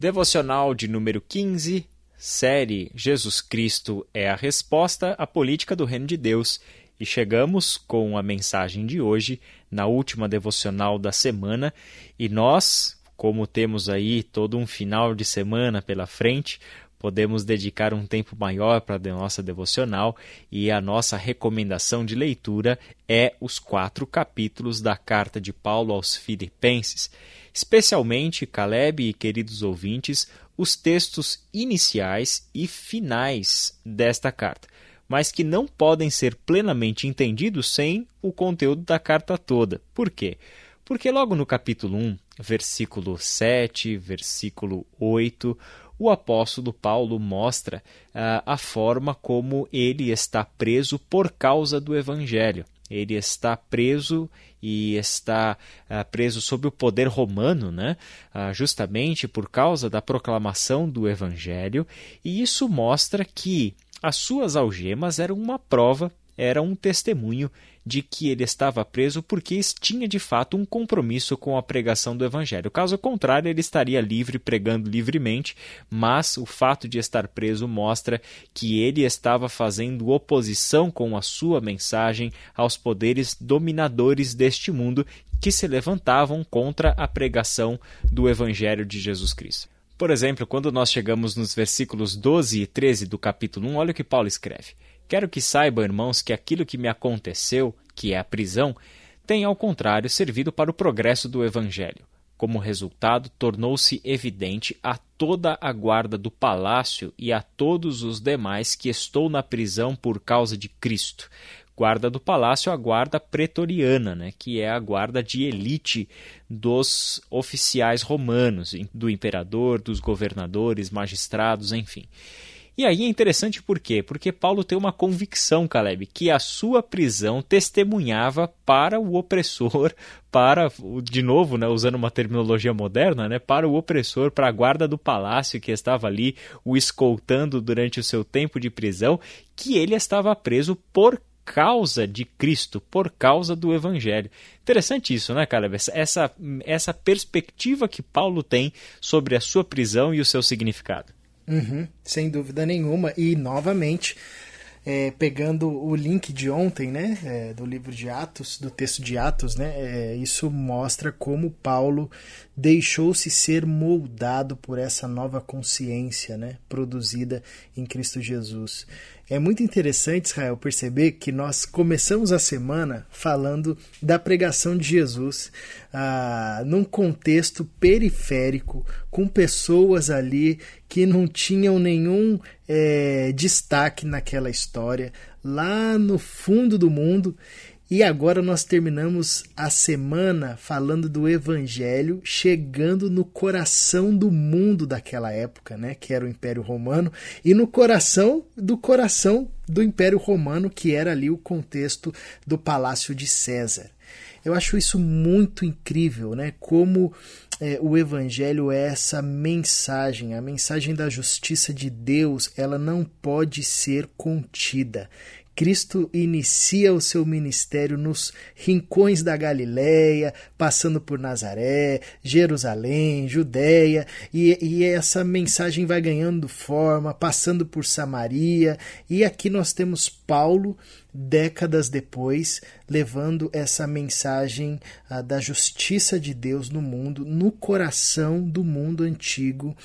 Devocional de número 15, série Jesus Cristo é a resposta à política do Reino de Deus. E chegamos com a mensagem de hoje, na última devocional da semana, e nós, como temos aí todo um final de semana pela frente, podemos dedicar um tempo maior para a nossa devocional e a nossa recomendação de leitura é os quatro capítulos da carta de Paulo aos Filipenses, especialmente, Caleb e queridos ouvintes, os textos iniciais e finais desta carta, mas que não podem ser plenamente entendidos sem o conteúdo da carta toda. Por quê? Porque logo no capítulo 1, versículo 7, versículo 8, o apóstolo Paulo mostra uh, a forma como ele está preso por causa do evangelho. Ele está preso e está uh, preso sob o poder romano, né? Uh, justamente por causa da proclamação do evangelho, e isso mostra que as suas algemas eram uma prova, era um testemunho de que ele estava preso porque tinha de fato um compromisso com a pregação do Evangelho. Caso contrário, ele estaria livre, pregando livremente, mas o fato de estar preso mostra que ele estava fazendo oposição com a sua mensagem aos poderes dominadores deste mundo que se levantavam contra a pregação do Evangelho de Jesus Cristo. Por exemplo, quando nós chegamos nos versículos 12 e 13 do capítulo 1, olha o que Paulo escreve. Quero que saibam, irmãos, que aquilo que me aconteceu, que é a prisão, tem ao contrário servido para o progresso do Evangelho. Como resultado, tornou-se evidente a toda a guarda do palácio e a todos os demais que estou na prisão por causa de Cristo. Guarda do palácio, a guarda pretoriana, né, que é a guarda de elite dos oficiais romanos, do imperador, dos governadores, magistrados, enfim. E aí é interessante por quê? Porque Paulo tem uma convicção, Caleb, que a sua prisão testemunhava para o opressor, para, de novo, né, usando uma terminologia moderna, né, para o opressor, para a guarda do palácio que estava ali o escoltando durante o seu tempo de prisão, que ele estava preso por causa de Cristo, por causa do Evangelho. Interessante isso, né, Caleb? Essa, essa perspectiva que Paulo tem sobre a sua prisão e o seu significado. Uhum, sem dúvida nenhuma. E novamente, é, pegando o link de ontem, né, é, do livro de Atos, do texto de Atos, né, é, isso mostra como Paulo deixou-se ser moldado por essa nova consciência, né, produzida em Cristo Jesus. É muito interessante, Israel, perceber que nós começamos a semana falando da pregação de Jesus ah, num contexto periférico, com pessoas ali que não tinham nenhum é, destaque naquela história, lá no fundo do mundo. E agora nós terminamos a semana falando do Evangelho chegando no coração do mundo daquela época, né, que era o Império Romano, e no coração do coração do Império Romano, que era ali o contexto do Palácio de César. Eu acho isso muito incrível, né? Como é, o Evangelho é essa mensagem, a mensagem da justiça de Deus, ela não pode ser contida. Cristo inicia o seu ministério nos rincões da Galiléia, passando por Nazaré, Jerusalém, Judéia, e, e, essa mensagem vai ganhando forma, passando por Samaria, e aqui nós temos Paulo, décadas depois, levando essa mensagem ah, da justiça de Deus no mundo, no coração do mundo antigo,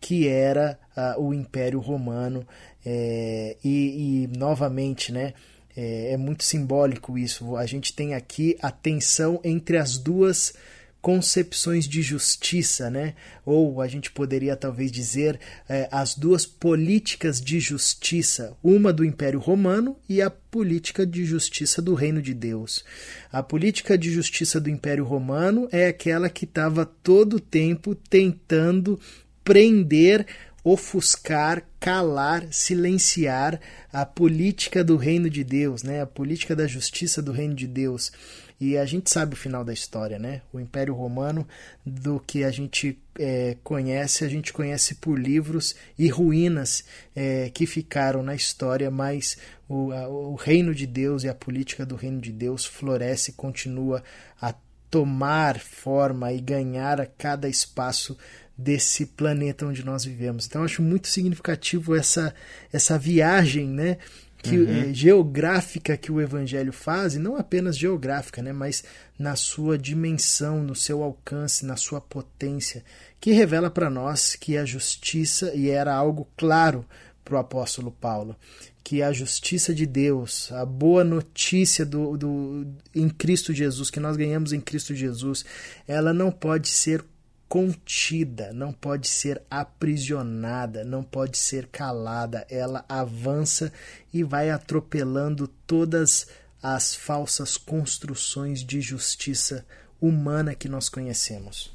que era ah, o Império Romano é, e, e, novamente, né? É, é, muito simbólico isso. A gente tem aqui a tensão entre as duas concepções de justiça, né? Ou a gente poderia talvez dizer é, as duas políticas de justiça, uma do Império Romano e a política de justiça do Reino de Deus. A política de justiça do Império Romano é aquela que estava todo o tempo tentando prender ofuscar, calar, silenciar a política do reino de Deus, né? A política da justiça do reino de Deus. E a gente sabe o final da história, né? O Império Romano, do que a gente é, conhece, a gente conhece por livros e ruínas é, que ficaram na história, mas o, a, o reino de Deus e a política do reino de Deus floresce continua a tomar forma e ganhar a cada espaço desse planeta onde nós vivemos. Então, eu acho muito significativo essa, essa viagem, né? Que, uhum. é, geográfica que o evangelho faz, e não apenas geográfica, né, mas na sua dimensão, no seu alcance, na sua potência, que revela para nós que a justiça, e era algo claro para o apóstolo Paulo, que a justiça de Deus, a boa notícia do, do, em Cristo Jesus, que nós ganhamos em Cristo Jesus, ela não pode ser contida, não pode ser aprisionada, não pode ser calada. Ela avança e vai atropelando todas as falsas construções de justiça humana que nós conhecemos.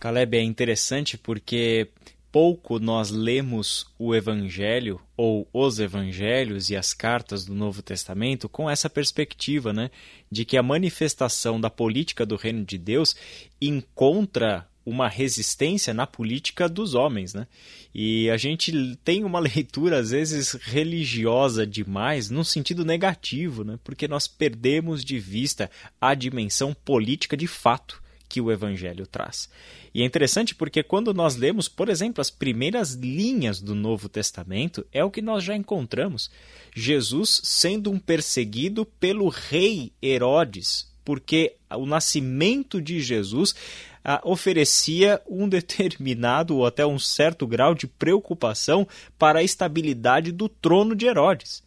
Caleb, é interessante porque pouco nós lemos o Evangelho ou os Evangelhos e as cartas do Novo Testamento com essa perspectiva, né, de que a manifestação da política do reino de Deus encontra uma resistência na política dos homens, né? E a gente tem uma leitura às vezes religiosa demais, num sentido negativo, né? Porque nós perdemos de vista a dimensão política de fato que o evangelho traz. E é interessante porque quando nós lemos, por exemplo, as primeiras linhas do Novo Testamento, é o que nós já encontramos. Jesus sendo um perseguido pelo rei Herodes, porque o nascimento de Jesus ah, oferecia um determinado ou até um certo grau de preocupação para a estabilidade do trono de Herodes.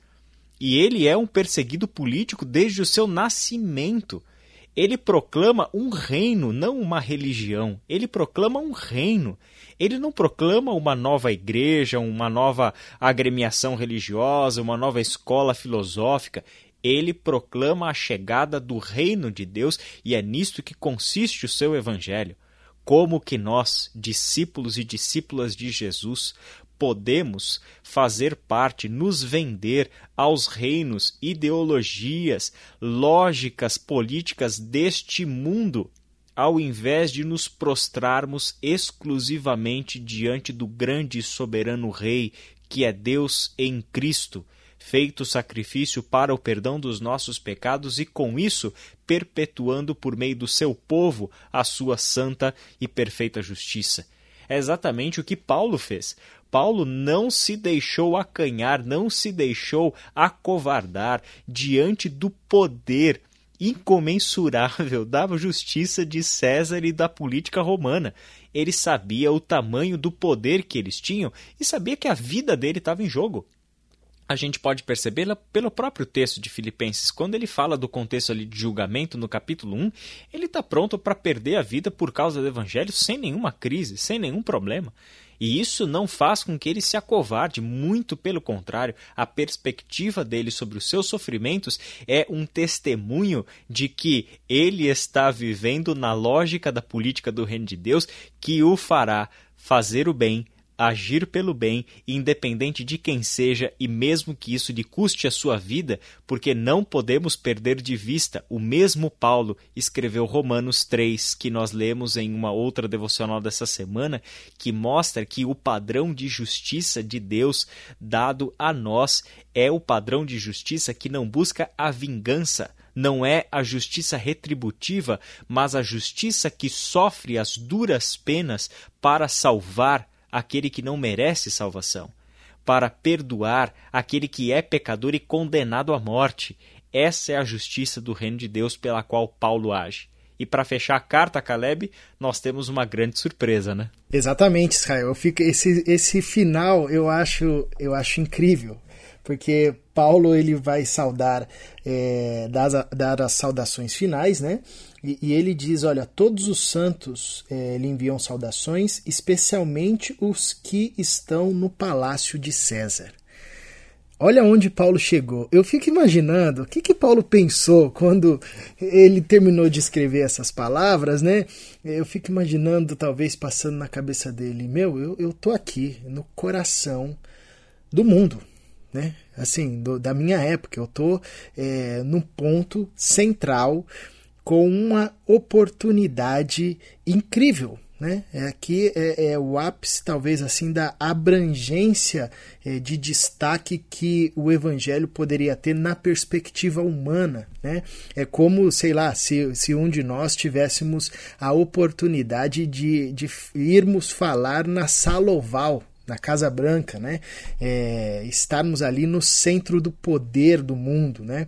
E ele é um perseguido político desde o seu nascimento. Ele proclama um reino, não uma religião. Ele proclama um reino. Ele não proclama uma nova igreja, uma nova agremiação religiosa, uma nova escola filosófica ele proclama a chegada do reino de Deus e é nisto que consiste o seu evangelho. Como que nós, discípulos e discípulas de Jesus, podemos fazer parte, nos vender aos reinos, ideologias, lógicas políticas deste mundo, ao invés de nos prostrarmos exclusivamente diante do grande e soberano Rei, que é Deus em Cristo, feito sacrifício para o perdão dos nossos pecados e, com isso, perpetuando por meio do seu povo a sua santa e perfeita justiça. É exatamente o que Paulo fez. Paulo não se deixou acanhar, não se deixou acovardar diante do poder incomensurável da justiça de César e da política romana. Ele sabia o tamanho do poder que eles tinham e sabia que a vida dele estava em jogo a gente pode percebê-la pelo próprio texto de Filipenses. Quando ele fala do contexto ali de julgamento no capítulo 1, ele está pronto para perder a vida por causa do evangelho sem nenhuma crise, sem nenhum problema. E isso não faz com que ele se acovarde, muito pelo contrário, a perspectiva dele sobre os seus sofrimentos é um testemunho de que ele está vivendo na lógica da política do reino de Deus que o fará fazer o bem agir pelo bem, independente de quem seja, e mesmo que isso lhe custe a sua vida, porque não podemos perder de vista. O mesmo Paulo escreveu Romanos 3, que nós lemos em uma outra devocional dessa semana, que mostra que o padrão de justiça de Deus dado a nós é o padrão de justiça que não busca a vingança não é a justiça retributiva, mas a justiça que sofre as duras penas para salvar aquele que não merece salvação, para perdoar aquele que é pecador e condenado à morte. Essa é a justiça do reino de Deus pela qual Paulo age. E para fechar a carta, Caleb, nós temos uma grande surpresa, né? Exatamente, Israel. Eu fico, esse, esse final eu acho, eu acho incrível porque Paulo ele vai saudar, é, dar, dar as saudações finais, né? E, e, ele diz: Olha, todos os santos é, lhe enviam saudações, especialmente os que estão no palácio de César. Olha onde Paulo chegou. Eu fico imaginando o que, que Paulo pensou quando ele terminou de escrever essas palavras, né? Eu fico imaginando, talvez, passando na cabeça dele: Meu, eu, eu tô aqui no coração do mundo né? Assim, do, da minha época. Eu tô é, num ponto central com uma oportunidade incrível. Né? Aqui é, é, o ápice, talvez assim, da abrangência é, de destaque que o evangelho poderia ter na perspectiva humana. Né? É como, sei lá, se, se um de nós tivéssemos a oportunidade de, de irmos falar na sala oval na Casa Branca, né? É, estarmos ali no centro do poder do mundo, né?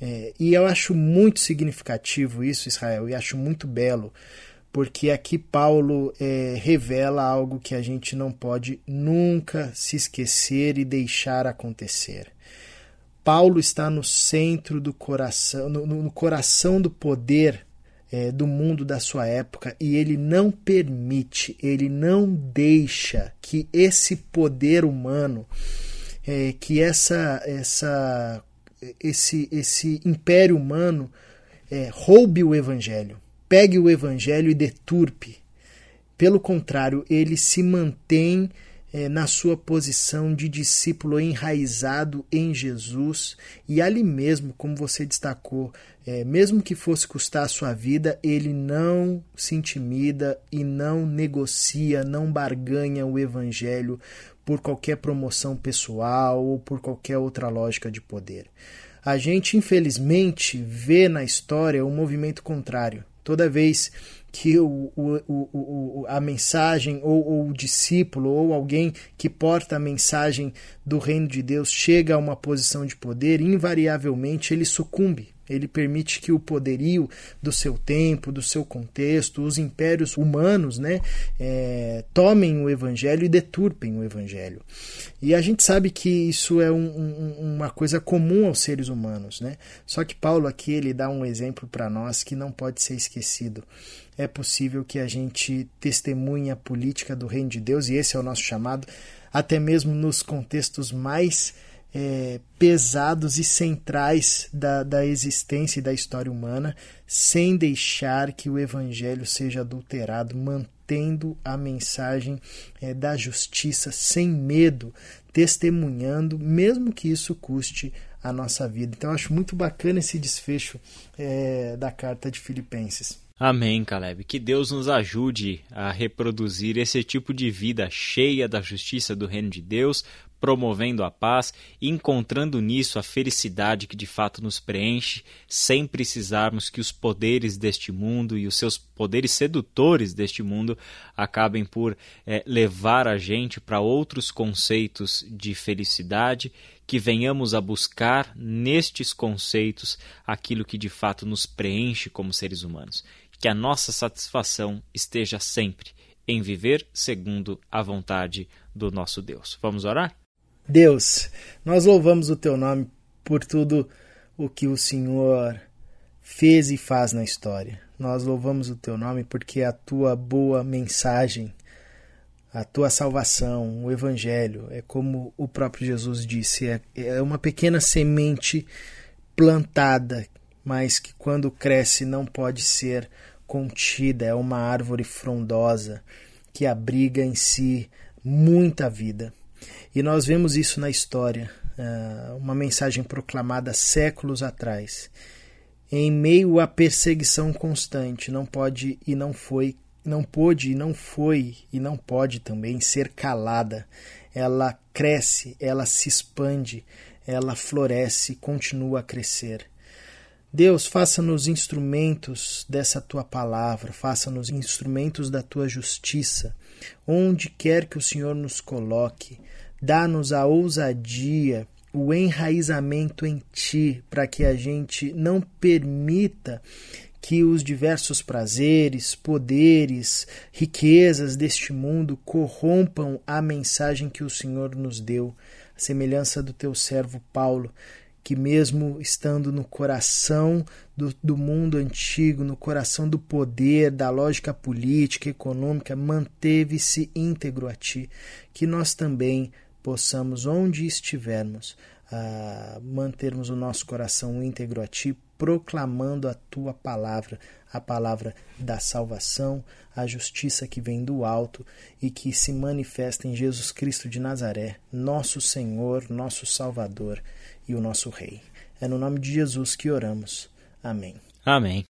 É, e eu acho muito significativo isso, Israel, e acho muito belo, porque aqui Paulo é, revela algo que a gente não pode nunca se esquecer e deixar acontecer. Paulo está no centro do coração, no, no coração do poder é, do mundo da sua época e ele não permite, ele não deixa que esse poder humano, é, que essa, essa, esse, esse império humano é, roube o evangelho, pegue o evangelho e deturpe. Pelo contrário, ele se mantém é, na sua posição de discípulo enraizado em Jesus e ali mesmo, como você destacou, é, mesmo que fosse custar a sua vida, ele não se intimida e não negocia, não barganha o evangelho por qualquer promoção pessoal ou por qualquer outra lógica de poder. A gente, infelizmente, vê na história um movimento contrário. Toda vez que o, o, o, a mensagem, ou, ou, o discípulo, ou alguém que porta a mensagem do reino de Deus chega a uma posição de poder, invariavelmente ele sucumbe. Ele permite que o poderio do seu tempo, do seu contexto, os impérios humanos, né, é, tomem o evangelho e deturpem o evangelho. E a gente sabe que isso é um, um, uma coisa comum aos seres humanos, né? Só que Paulo aqui ele dá um exemplo para nós que não pode ser esquecido é possível que a gente testemunhe a política do reino de Deus, e esse é o nosso chamado, até mesmo nos contextos mais é, pesados e centrais da, da existência e da história humana, sem deixar que o evangelho seja adulterado, mantendo a mensagem é, da justiça sem medo, testemunhando, mesmo que isso custe a nossa vida. Então, acho muito bacana esse desfecho é, da carta de Filipenses. Amém, Caleb. Que Deus nos ajude a reproduzir esse tipo de vida cheia da justiça do reino de Deus, promovendo a paz e encontrando nisso a felicidade que de fato nos preenche, sem precisarmos que os poderes deste mundo e os seus poderes sedutores deste mundo acabem por é, levar a gente para outros conceitos de felicidade que venhamos a buscar nestes conceitos aquilo que de fato nos preenche como seres humanos que a nossa satisfação esteja sempre em viver segundo a vontade do nosso Deus. Vamos orar? Deus, nós louvamos o teu nome por tudo o que o Senhor fez e faz na história. Nós louvamos o teu nome porque a tua boa mensagem, a tua salvação, o evangelho, é como o próprio Jesus disse, é, é uma pequena semente plantada, mas que quando cresce não pode ser contida, é uma árvore frondosa que abriga em si muita vida. E nós vemos isso na história, eh, uma mensagem proclamada séculos atrás. Em meio à perseguição constante, não pode e não foi, não pôde e não foi e não pode também ser calada. Ela cresce, ela se expande, ela floresce, continua a crescer. Deus, faça-nos instrumentos dessa tua palavra, faça-nos instrumentos da tua justiça, onde quer que o Senhor nos coloque. Dá-nos a ousadia, o enraizamento em ti, para que a gente não permita que os diversos prazeres, poderes, riquezas deste mundo corrompam a mensagem que o Senhor nos deu, a semelhança do teu servo Paulo, que, mesmo estando no coração do, do, mundo antigo, no coração do poder, da lógica política, econômica, manteve-se íntegro a ti. Que nós também possamos, onde estivermos, uh, mantermos o nosso coração íntegro a ti, proclamando a tua palavra, a palavra da salvação, a justiça que vem do alto e que se manifesta em Jesus Cristo de Nazaré, nosso Senhor, nosso Salvador e o nosso Rei. É no nome de Jesus que oramos. Amém. Amém.